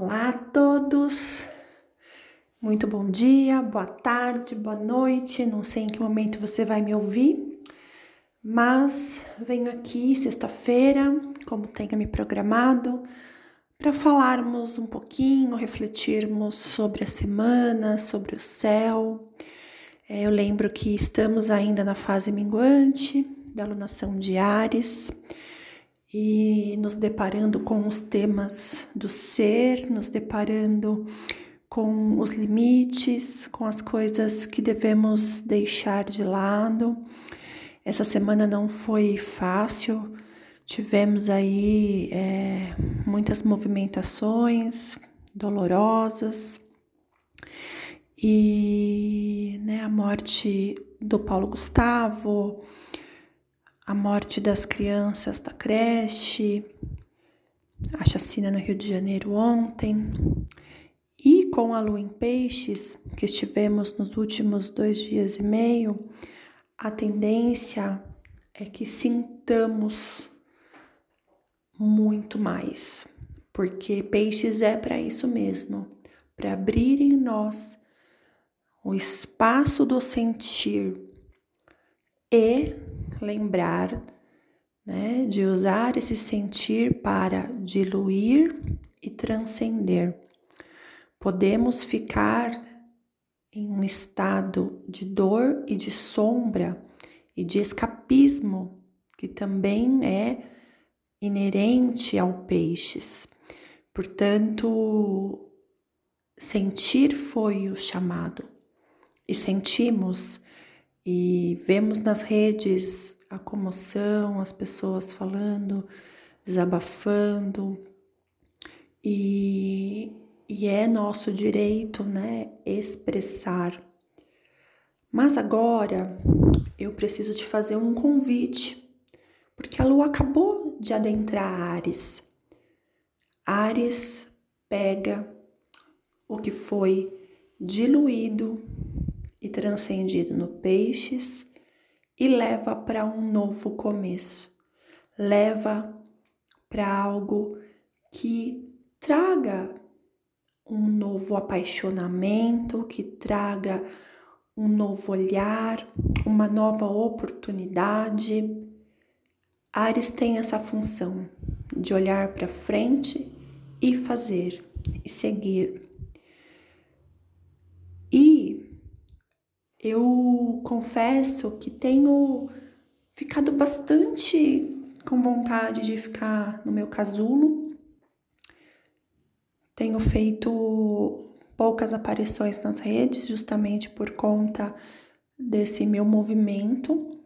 Olá a todos, muito bom dia, boa tarde, boa noite. Não sei em que momento você vai me ouvir, mas venho aqui sexta-feira, como tenha me programado, para falarmos um pouquinho, refletirmos sobre a semana, sobre o céu. É, eu lembro que estamos ainda na fase minguante da alunação de Ares e nos deparando com os temas do ser, nos deparando com os limites, com as coisas que devemos deixar de lado. Essa semana não foi fácil, tivemos aí é, muitas movimentações dolorosas e né, a morte do Paulo Gustavo, a morte das crianças da creche, a chacina no Rio de Janeiro ontem, e com a lua em peixes, que estivemos nos últimos dois dias e meio, a tendência é que sintamos muito mais, porque peixes é para isso mesmo, para abrir em nós o espaço do sentir e lembrar né, de usar esse sentir para diluir e transcender. Podemos ficar em um estado de dor e de sombra e de escapismo, que também é inerente ao peixes. Portanto, sentir foi o chamado e sentimos e vemos nas redes a comoção, as pessoas falando, desabafando, e, e é nosso direito, né, expressar. Mas agora eu preciso te fazer um convite, porque a lua acabou de adentrar Ares. Ares pega o que foi diluído e transcendido no peixes e leva para um novo começo. Leva para algo que traga um novo apaixonamento, que traga um novo olhar, uma nova oportunidade. Ares tem essa função de olhar para frente e fazer e seguir. Eu confesso que tenho ficado bastante com vontade de ficar no meu casulo. Tenho feito poucas aparições nas redes, justamente por conta desse meu movimento.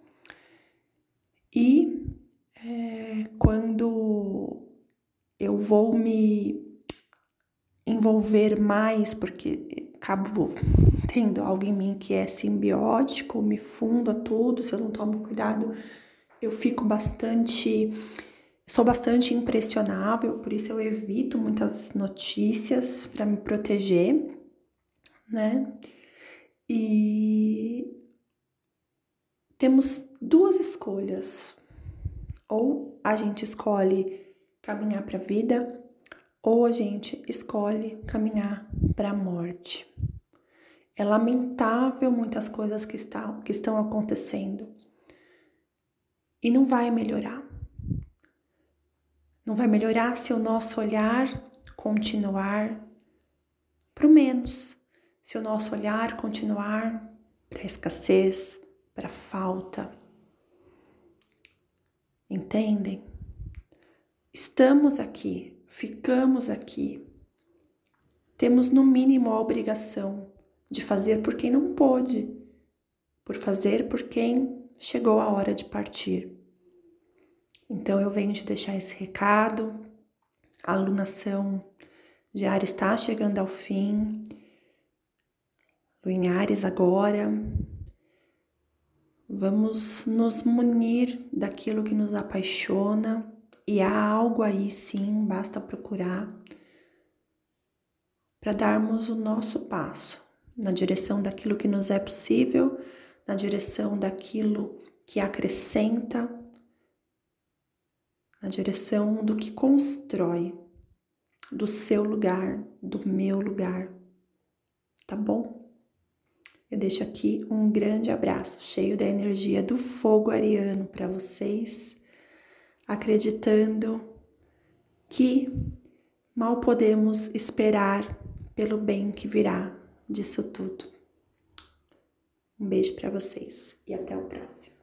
E é, quando eu vou me envolver mais, porque acabo tendo algo em mim que é simbiótico, me funda tudo, se eu não tomo cuidado, eu fico bastante. Sou bastante impressionável, por isso eu evito muitas notícias para me proteger, né? E temos duas escolhas. Ou a gente escolhe caminhar para a vida, ou a gente escolhe caminhar para a morte. É lamentável muitas coisas que, está, que estão acontecendo. E não vai melhorar. Não vai melhorar se o nosso olhar continuar para o menos, se o nosso olhar continuar para a escassez, para a falta. Entendem? Estamos aqui, ficamos aqui. Temos no mínimo a obrigação de fazer por quem não pôde, por fazer por quem chegou a hora de partir. Então eu venho te deixar esse recado. A alunação Ares está chegando ao fim. Lua em Ares agora. Vamos nos munir daquilo que nos apaixona e há algo aí sim, basta procurar para darmos o nosso passo na direção daquilo que nos é possível, na direção daquilo que acrescenta, na direção do que constrói. do seu lugar, do meu lugar, tá bom? Eu deixo aqui um grande abraço, cheio da energia do fogo ariano para vocês, acreditando que mal podemos esperar pelo bem que virá disso tudo. Um beijo para vocês e até o próximo.